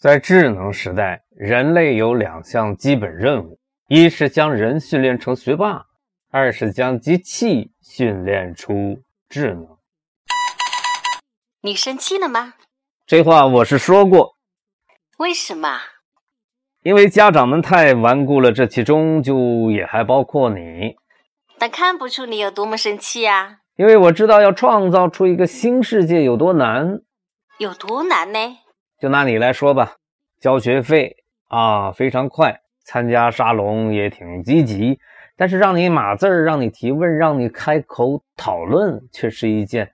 在智能时代，人类有两项基本任务：一是将人训练成学霸，二是将机器训练出智能。你生气了吗？这话我是说过。为什么？因为家长们太顽固了，这其中就也还包括你。但看不出你有多么生气啊！因为我知道要创造出一个新世界有多难。有多难呢？就拿你来说吧，交学费啊非常快，参加沙龙也挺积极，但是让你码字儿、让你提问、让你开口讨论，却是一件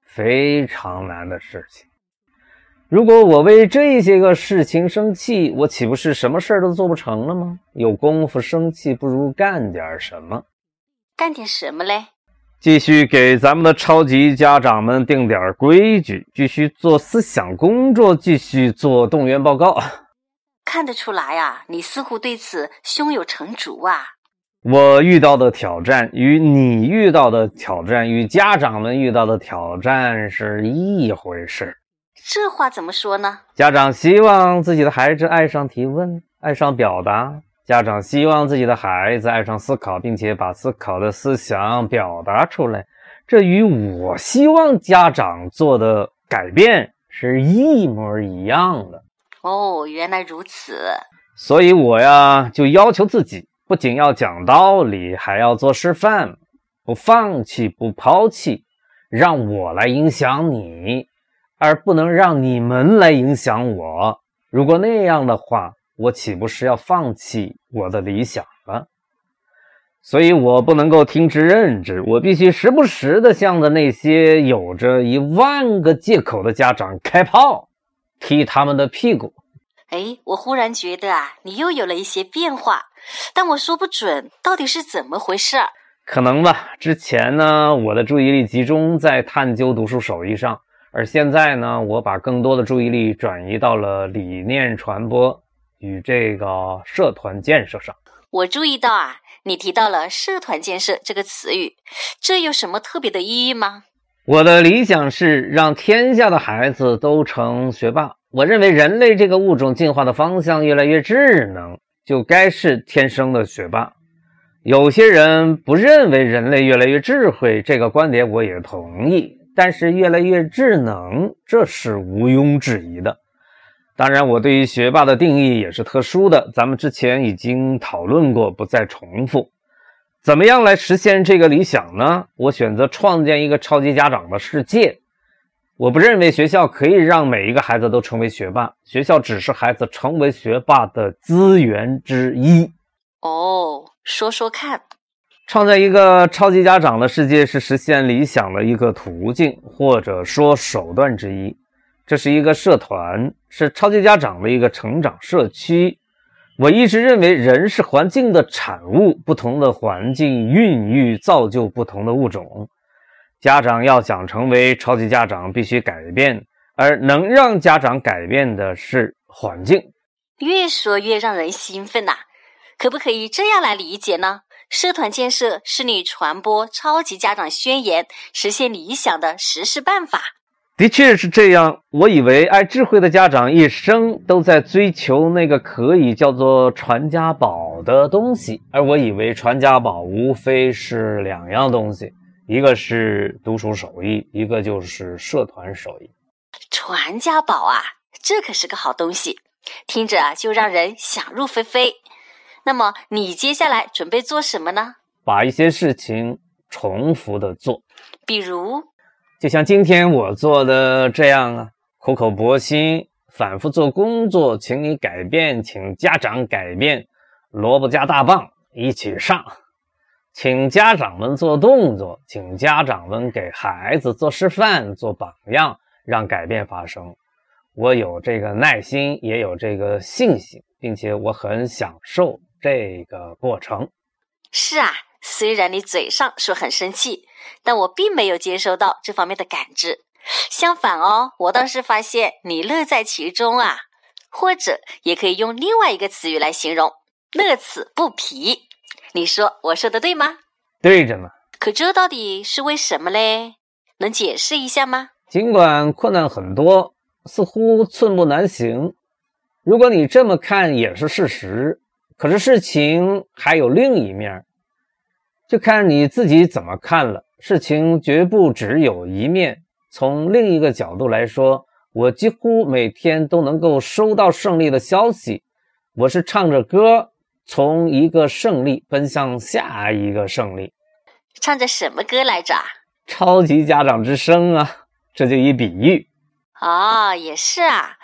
非常难的事情。如果我为这些个事情生气，我岂不是什么事儿都做不成了吗？有功夫生气，不如干点什么。干点什么嘞？继续给咱们的超级家长们定点规矩，继续做思想工作，继续做动员报告。看得出来呀，你似乎对此胸有成竹啊。我遇到的挑战与你遇到的挑战与家长们遇到的挑战是一回事。这话怎么说呢？家长希望自己的孩子爱上提问，爱上表达。家长希望自己的孩子爱上思考，并且把思考的思想表达出来，这与我希望家长做的改变是一模一样的。哦，原来如此。所以我呀，就要求自己，不仅要讲道理，还要做示范，不放弃，不抛弃，让我来影响你，而不能让你们来影响我。如果那样的话，我岂不是要放弃我的理想了？所以我不能够听之任之，我必须时不时的向着那些有着一万个借口的家长开炮，踢他们的屁股。哎，我忽然觉得啊，你又有了一些变化，但我说不准到底是怎么回事。可能吧。之前呢，我的注意力集中在探究读书手艺上，而现在呢，我把更多的注意力转移到了理念传播。与这个社团建设上，我注意到啊，你提到了“社团建设”这个词语，这有什么特别的意义吗？我的理想是让天下的孩子都成学霸。我认为人类这个物种进化的方向越来越智能，就该是天生的学霸。有些人不认为人类越来越智慧，这个观点我也同意，但是越来越智能，这是毋庸置疑的。当然，我对于学霸的定义也是特殊的，咱们之前已经讨论过，不再重复。怎么样来实现这个理想呢？我选择创建一个超级家长的世界。我不认为学校可以让每一个孩子都成为学霸，学校只是孩子成为学霸的资源之一。哦，说说看，创造一个超级家长的世界是实现理想的一个途径，或者说手段之一。这是一个社团，是超级家长的一个成长社区。我一直认为，人是环境的产物，不同的环境孕育造就不同的物种。家长要想成为超级家长，必须改变，而能让家长改变的是环境。越说越让人兴奋呐！可不可以这样来理解呢？社团建设是你传播超级家长宣言、实现理想的实施办法。的确是这样。我以为爱智慧的家长一生都在追求那个可以叫做传家宝的东西，而我以为传家宝无非是两样东西，一个是读书手艺，一个就是社团手艺。传家宝啊，这可是个好东西，听着啊就让人想入非非。那么你接下来准备做什么呢？把一些事情重复的做，比如。就像今天我做的这样啊，苦口婆心，反复做工作，请你改变，请家长改变，萝卜加大棒一起上，请家长们做动作，请家长们给孩子做示范、做榜样，让改变发生。我有这个耐心，也有这个信心，并且我很享受这个过程。是啊。虽然你嘴上说很生气，但我并没有接收到这方面的感知。相反哦，我倒是发现你乐在其中啊。或者也可以用另外一个词语来形容：乐此不疲。你说我说的对吗？对着呢。可这到底是为什么嘞？能解释一下吗？尽管困难很多，似乎寸步难行，如果你这么看也是事实，可是事情还有另一面，就看你自己怎么看了。事情绝不只有一面。从另一个角度来说，我几乎每天都能够收到胜利的消息。我是唱着歌，从一个胜利奔向下一个胜利。唱着什么歌来着？超级家长之声啊！这就一比喻。哦，也是啊。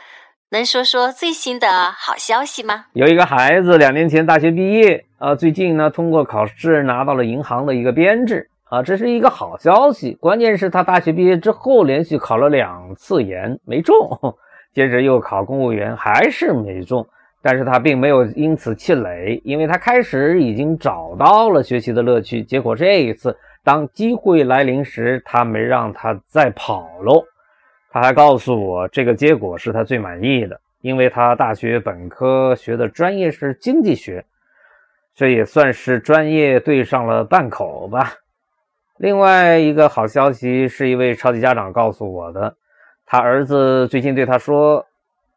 能说说最新的好消息吗？有一个孩子两年前大学毕业，啊，最近呢通过考试拿到了银行的一个编制，啊，这是一个好消息。关键是他大学毕业之后连续考了两次研没中，接着又考公务员还是没中，但是他并没有因此气馁，因为他开始已经找到了学习的乐趣。结果这一次当机会来临时，他没让他再跑喽。他还告诉我，这个结果是他最满意的，因为他大学本科学的专业是经济学，这也算是专业对上了半口吧。另外一个好消息是一位超级家长告诉我的，他儿子最近对他说，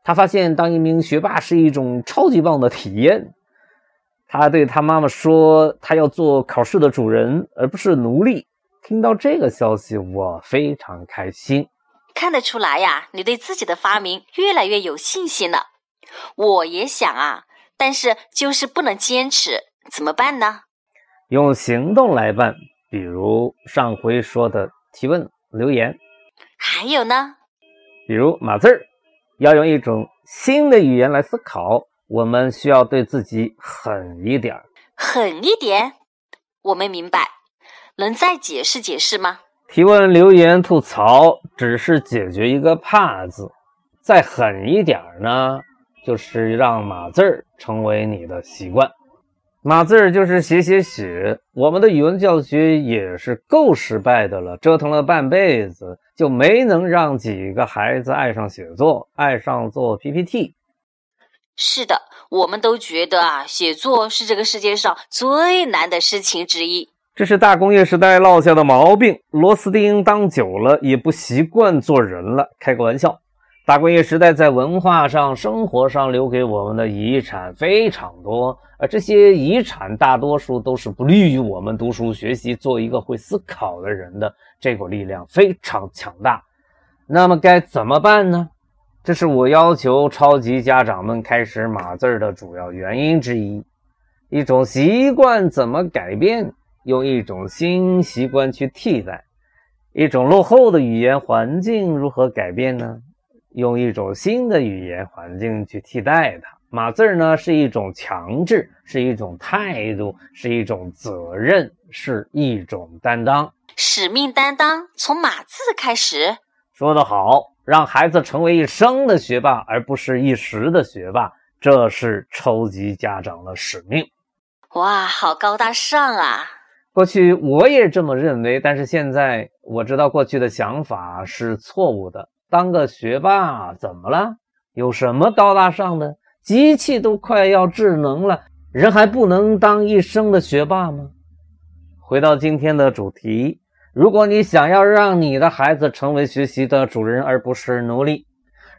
他发现当一名学霸是一种超级棒的体验。他对他妈妈说，他要做考试的主人，而不是奴隶。听到这个消息，我非常开心。看得出来呀，你对自己的发明越来越有信心了。我也想啊，但是就是不能坚持，怎么办呢？用行动来办，比如上回说的提问留言。还有呢？比如码字儿，要用一种新的语言来思考。我们需要对自己狠一点儿。狠一点？我没明白，能再解释解释吗？提问、留言、吐槽，只是解决一个“怕”字。再狠一点呢，就是让码字儿成为你的习惯。码字儿就是写写写。我们的语文教学也是够失败的了，折腾了半辈子，就没能让几个孩子爱上写作，爱上做 PPT。是的，我们都觉得啊，写作是这个世界上最难的事情之一。这是大工业时代落下的毛病，螺丝钉当久了也不习惯做人了。开个玩笑，大工业时代在文化上、生活上留给我们的遗产非常多，而这些遗产大多数都是不利于我们读书学习、做一个会思考的人的。这股力量非常强大，那么该怎么办呢？这是我要求超级家长们开始码字的主要原因之一。一种习惯怎么改变？用一种新习惯去替代一种落后的语言环境，如何改变呢？用一种新的语言环境去替代它。码字儿呢，是一种强制，是一种态度，是一种责任，是一种担当。使命担当从码字开始。说得好，让孩子成为一生的学霸，而不是一时的学霸，这是超级家长的使命。哇，好高大上啊！过去我也这么认为，但是现在我知道过去的想法是错误的。当个学霸怎么了？有什么高大上的？机器都快要智能了，人还不能当一生的学霸吗？回到今天的主题，如果你想要让你的孩子成为学习的主人而不是奴隶，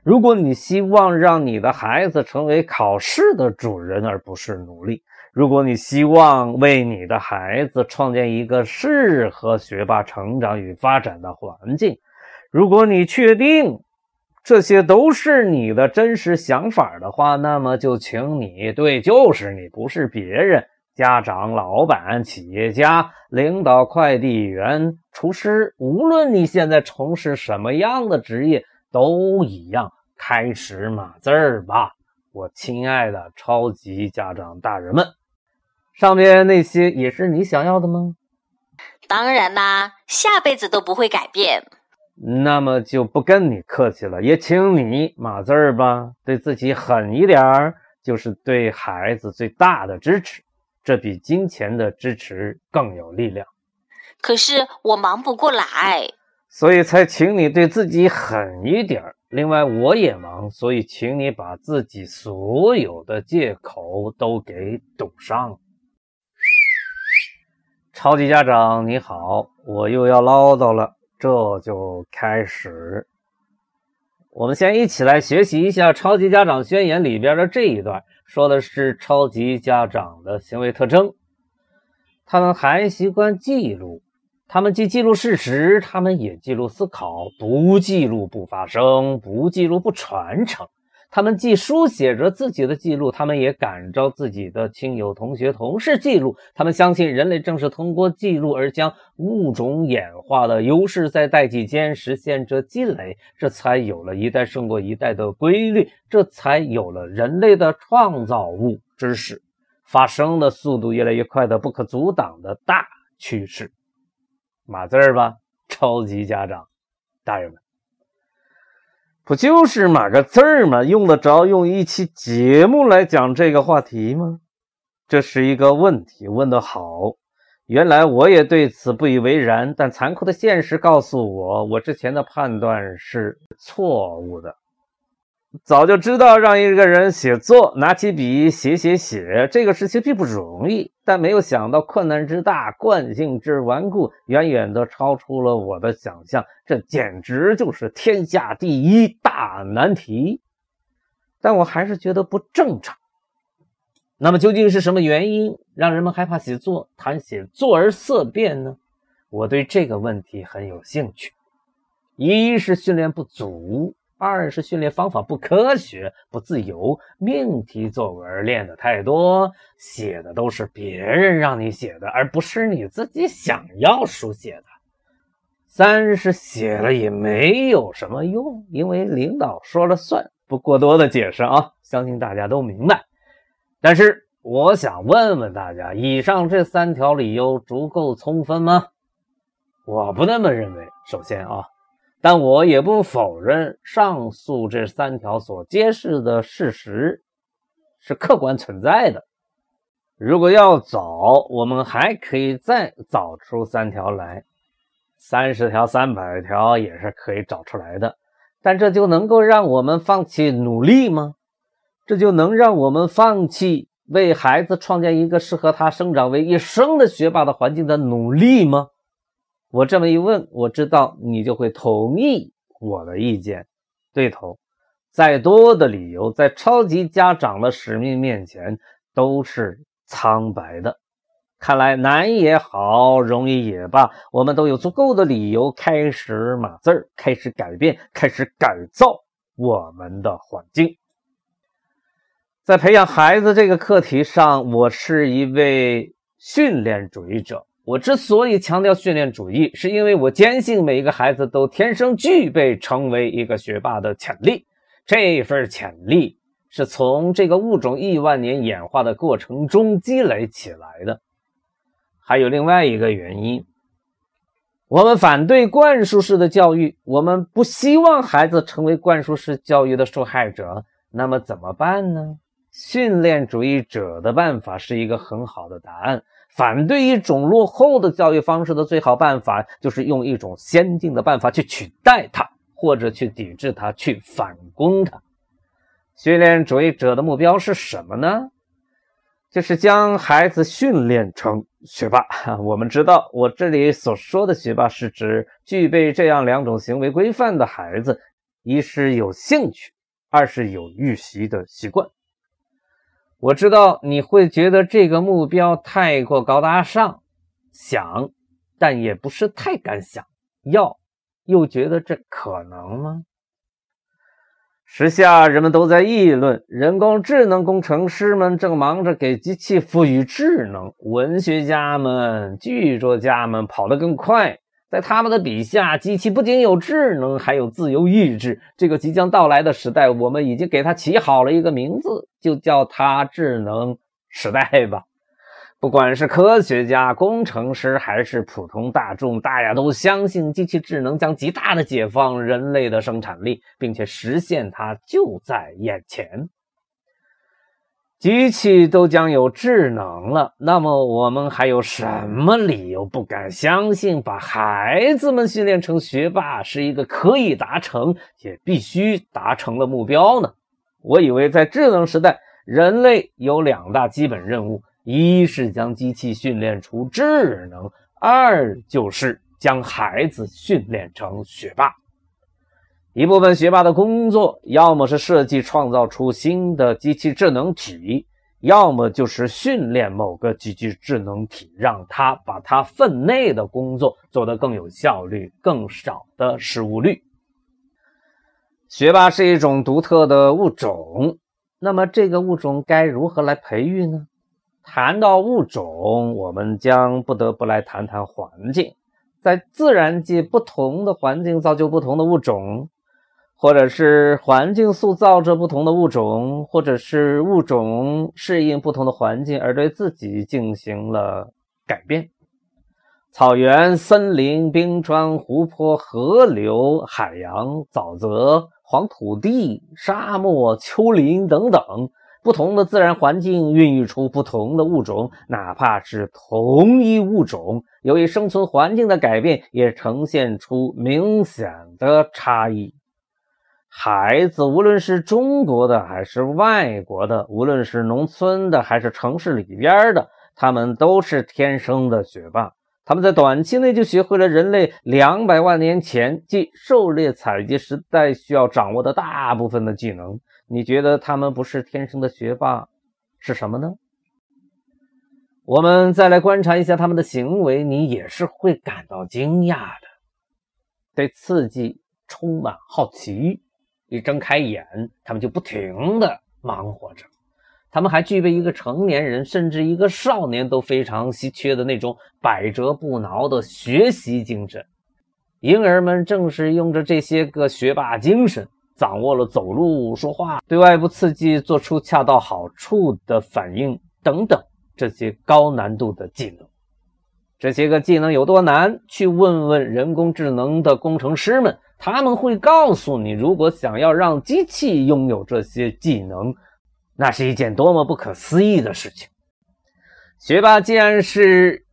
如果你希望让你的孩子成为考试的主人而不是奴隶。如果你希望为你的孩子创建一个适合学霸成长与发展的环境，如果你确定这些都是你的真实想法的话，那么就请你对，就是你，不是别人。家长、老板、企业家、领导、快递员、厨师，无论你现在从事什么样的职业，都一样，开始码字儿吧，我亲爱的超级家长大人们。上面那些也是你想要的吗？当然啦，下辈子都不会改变。那么就不跟你客气了，也请你码字儿吧。对自己狠一点儿，就是对孩子最大的支持。这比金钱的支持更有力量。可是我忙不过来，所以才请你对自己狠一点儿。另外，我也忙，所以请你把自己所有的借口都给堵上。超级家长你好，我又要唠叨了，这就开始。我们先一起来学习一下《超级家长宣言》里边的这一段，说的是超级家长的行为特征。他们还习惯记录，他们既记录事实，他们也记录思考。不记录不发生，不记录不传承。他们既书写着自己的记录，他们也感召自己的亲友、同学、同事记录。他们相信人类正是通过记录而将物种演化的优势在代际间实现着积累，这才有了一代胜过一代的规律，这才有了人类的创造物知识发生的速度越来越快的不可阻挡的大趋势。码字儿吧，超级家长大人们。不就是码个字儿吗？用得着用一期节目来讲这个话题吗？这是一个问题，问得好。原来我也对此不以为然，但残酷的现实告诉我，我之前的判断是错误的。早就知道让一个人写作，拿起笔写写写，这个事情并不容易。但没有想到困难之大，惯性之顽固，远远的超出了我的想象。这简直就是天下第一大难题。但我还是觉得不正常。那么究竟是什么原因让人们害怕写作，谈写作而色变呢？我对这个问题很有兴趣。一是训练不足。二是训练方法不科学、不自由，命题作文练的太多，写的都是别人让你写的，而不是你自己想要书写的。三是写了也没有什么用，因为领导说了算，不过多的解释啊，相信大家都明白。但是我想问问大家，以上这三条理由足够充分吗？我不那么认为。首先啊。但我也不否认上述这三条所揭示的事实是客观存在的。如果要找，我们还可以再找出三条来，三十条、三百条也是可以找出来的。但这就能够让我们放弃努力吗？这就能让我们放弃为孩子创建一个适合他生长为一生的学霸的环境的努力吗？我这么一问，我知道你就会同意我的意见。对头，再多的理由在超级家长的使命面前都是苍白的。看来难也好，容易也罢，我们都有足够的理由开始码字儿，开始改变，开始改造我们的环境。在培养孩子这个课题上，我是一位训练主义者。我之所以强调训练主义，是因为我坚信每一个孩子都天生具备成为一个学霸的潜力。这份潜力是从这个物种亿万年演化的过程中积累起来的。还有另外一个原因，我们反对灌输式的教育，我们不希望孩子成为灌输式教育的受害者。那么怎么办呢？训练主义者的办法是一个很好的答案。反对一种落后的教育方式的最好办法，就是用一种先进的办法去取代它，或者去抵制它，去反攻它。训练主义者的目标是什么呢？就是将孩子训练成学霸。我们知道，我这里所说的学霸，是指具备这样两种行为规范的孩子：一是有兴趣，二是有预习的习惯。我知道你会觉得这个目标太过高大上，想，但也不是太敢想，要，又觉得这可能吗？时下人们都在议论，人工智能工程师们正忙着给机器赋予智能，文学家们、剧作家们跑得更快。在他们的笔下，机器不仅有智能，还有自由意志。这个即将到来的时代，我们已经给它起好了一个名字，就叫它“智能时代”吧。不管是科学家、工程师，还是普通大众，大家都相信机器智能将极大的解放人类的生产力，并且实现它就在眼前。机器都将有智能了，那么我们还有什么理由不敢相信，把孩子们训练成学霸是一个可以达成且必须达成的目标呢？我以为在智能时代，人类有两大基本任务：一是将机器训练出智能，二就是将孩子训练成学霸。一部分学霸的工作，要么是设计创造出新的机器智能体，要么就是训练某个机器智能体，让它把它分内的工作做得更有效率、更少的失误率。学霸是一种独特的物种，那么这个物种该如何来培育呢？谈到物种，我们将不得不来谈谈环境。在自然界，不同的环境造就不同的物种。或者是环境塑造着不同的物种，或者是物种适应不同的环境而对自己进行了改变。草原、森林、冰川、湖泊、河流、海洋、沼泽、黄土地、沙漠、丘陵等等，不同的自然环境孕育出不同的物种，哪怕是同一物种，由于生存环境的改变，也呈现出明显的差异。孩子，无论是中国的还是外国的，无论是农村的还是城市里边的，他们都是天生的学霸。他们在短期内就学会了人类两百万年前即狩猎采集时代需要掌握的大部分的技能。你觉得他们不是天生的学霸是什么呢？我们再来观察一下他们的行为，你也是会感到惊讶的。对刺激充满好奇。一睁开眼，他们就不停地忙活着。他们还具备一个成年人甚至一个少年都非常稀缺的那种百折不挠的学习精神。婴儿们正是用着这些个学霸精神，掌握了走路、说话、对外部刺激做出恰到好处的反应等等这些高难度的技能。这些个技能有多难？去问问人工智能的工程师们。他们会告诉你，如果想要让机器拥有这些技能，那是一件多么不可思议的事情。学霸既然是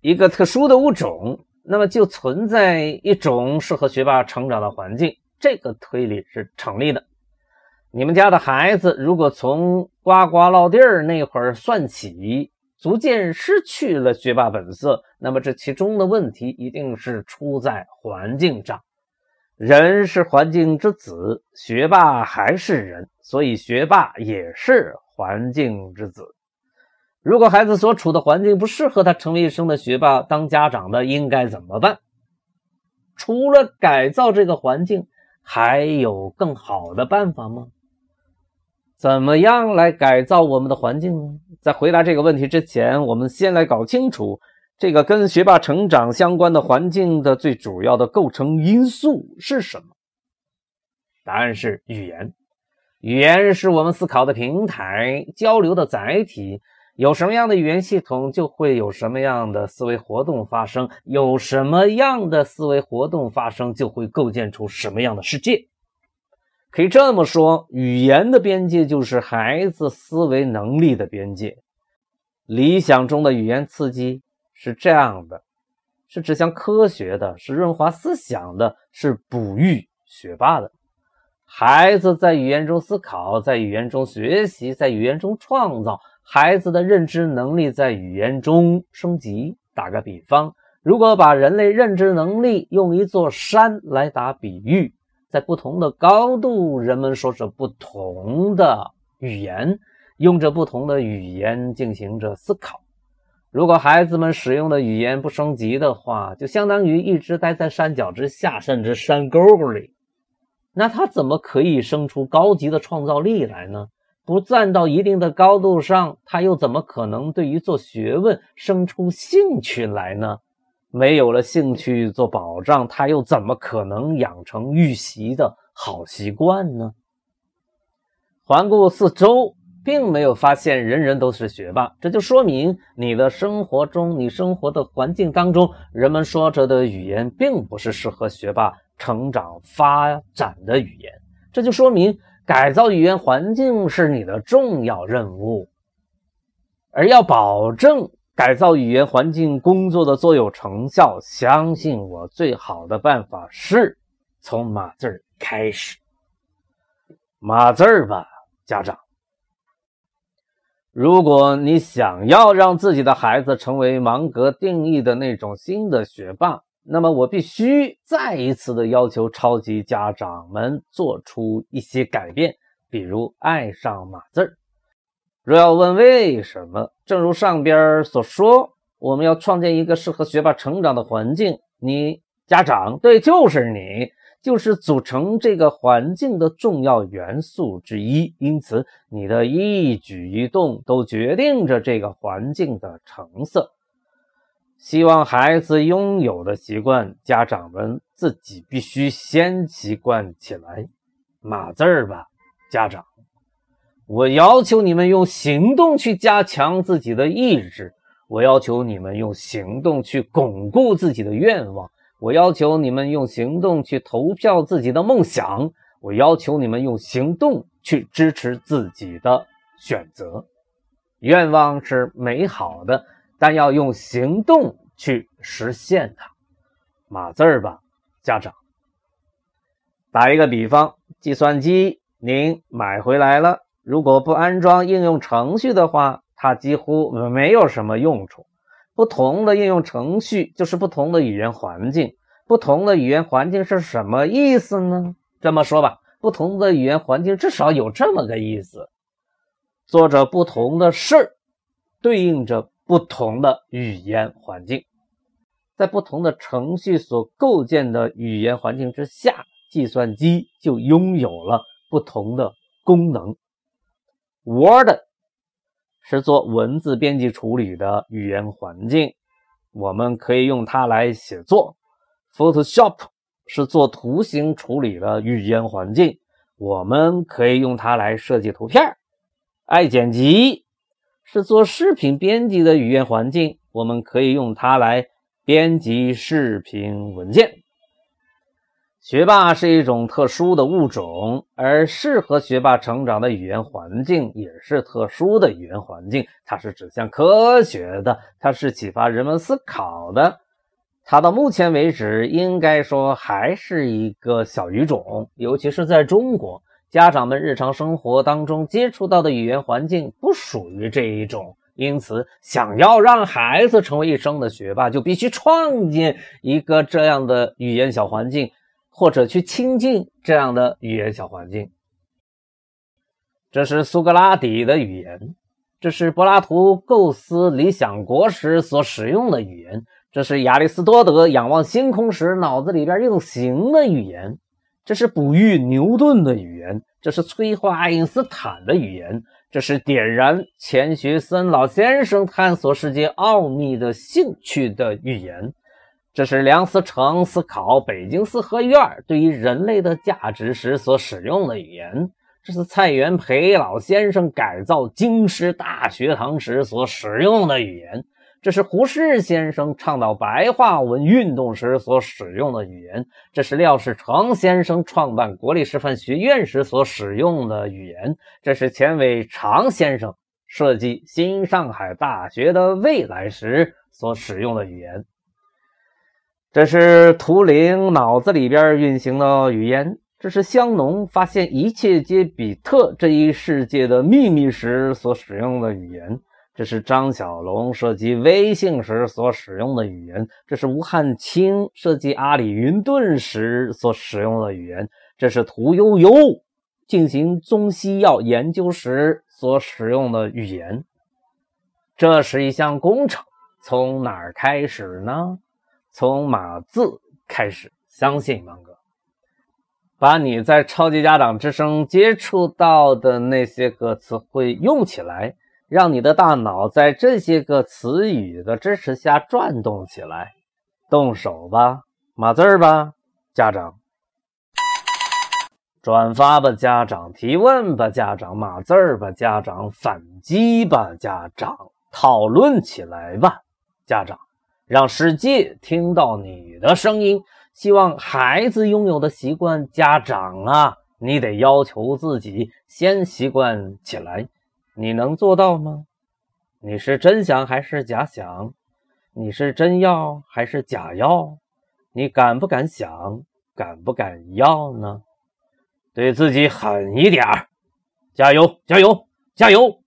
一个特殊的物种，那么就存在一种适合学霸成长的环境，这个推理是成立的。你们家的孩子如果从呱呱落地儿那会儿算起，逐渐失去了学霸本色，那么这其中的问题一定是出在环境上。人是环境之子，学霸还是人，所以学霸也是环境之子。如果孩子所处的环境不适合他成为一生的学霸，当家长的应该怎么办？除了改造这个环境，还有更好的办法吗？怎么样来改造我们的环境呢？在回答这个问题之前，我们先来搞清楚。这个跟学霸成长相关的环境的最主要的构成因素是什么？答案是语言。语言是我们思考的平台，交流的载体。有什么样的语言系统，就会有什么样的思维活动发生；有什么样的思维活动发生，就会构建出什么样的世界。可以这么说，语言的边界就是孩子思维能力的边界。理想中的语言刺激。是这样的，是指向科学的，是润滑思想的，是哺育学霸的。孩子在语言中思考，在语言中学习，在语言中创造。孩子的认知能力在语言中升级。打个比方，如果把人类认知能力用一座山来打比喻，在不同的高度，人们说着不同的语言，用着不同的语言进行着思考。如果孩子们使用的语言不升级的话，就相当于一直待在山脚之下，甚至山沟沟里。那他怎么可以生出高级的创造力来呢？不站到一定的高度上，他又怎么可能对于做学问生出兴趣来呢？没有了兴趣做保障，他又怎么可能养成预习的好习惯呢？环顾四周。并没有发现人人都是学霸，这就说明你的生活中、你生活的环境当中，人们说着的语言并不是适合学霸成长发展的语言。这就说明改造语言环境是你的重要任务，而要保证改造语言环境工作的作有成效，相信我，最好的办法是从码字儿开始。码字儿吧，家长。如果你想要让自己的孩子成为芒格定义的那种新的学霸，那么我必须再一次的要求超级家长们做出一些改变，比如爱上码字儿。若要问为什么，正如上边所说，我们要创建一个适合学霸成长的环境。你家长，对，就是你，就是组成这个环境的重要元素之一。因此，你的一举一动都决定着这个环境的成色。希望孩子拥有的习惯，家长们自己必须先习惯起来。码字儿吧，家长，我要求你们用行动去加强自己的意志，我要求你们用行动去巩固自己的愿望，我要求你们用行动去投票自己的梦想，我要求你们用行动去支持自己的选择。愿望是美好的。但要用行动去实现它。码字儿吧，家长。打一个比方，计算机您买回来了，如果不安装应用程序的话，它几乎没有什么用处。不同的应用程序就是不同的语言环境。不同的语言环境是什么意思呢？这么说吧，不同的语言环境至少有这么个意思：做着不同的事儿，对应着。不同的语言环境，在不同的程序所构建的语言环境之下，计算机就拥有了不同的功能。Word 是做文字编辑处理的语言环境，我们可以用它来写作；Photoshop 是做图形处理的语言环境，我们可以用它来设计图片。爱剪辑。是做视频编辑的语言环境，我们可以用它来编辑视频文件。学霸是一种特殊的物种，而适合学霸成长的语言环境也是特殊的语言环境。它是指向科学的，它是启发人们思考的。它到目前为止，应该说还是一个小语种，尤其是在中国。家长们日常生活当中接触到的语言环境不属于这一种，因此想要让孩子成为一生的学霸，就必须创建一个这样的语言小环境，或者去亲近这样的语言小环境。这是苏格拉底的语言，这是柏拉图构思理想国时所使用的语言，这是亚里士多德仰望星空时脑子里边运行的语言。这是哺育牛顿的语言，这是催化爱因斯坦的语言，这是点燃钱学森老先生探索世界奥秘的兴趣的语言，这是梁思成思考北京四合院对于人类的价值时所使用的语言，这是蔡元培老先生改造京师大学堂时所使用的语言。这是胡适先生倡导白话文运动时所使用的语言，这是廖世成先生创办国立师范学院时所使用的语言，这是钱伟长先生设计新上海大学的未来时所使用的语言，这是图灵脑子里边运行的语言，这是香农发现一切皆比特这一世界的秘密时所使用的语言。这是张小龙设计微信时所使用的语言，这是吴汉清设计阿里云盾时所使用的语言，这是屠呦呦进行中西药研究时所使用的语言。这是一项工程，从哪儿开始呢？从码字开始。相信芒哥，把你在超级家长之声接触到的那些个词汇用起来。让你的大脑在这些个词语的支持下转动起来，动手吧，码字儿吧，家长，转发吧，家长，提问吧，家长，码字儿吧，家长，反击吧，家长，讨论起来吧，家长，让世界听到你的声音。希望孩子拥有的习惯，家长啊，你得要求自己先习惯起来。你能做到吗？你是真想还是假想？你是真要还是假要？你敢不敢想？敢不敢要呢？对自己狠一点儿！加油！加油！加油！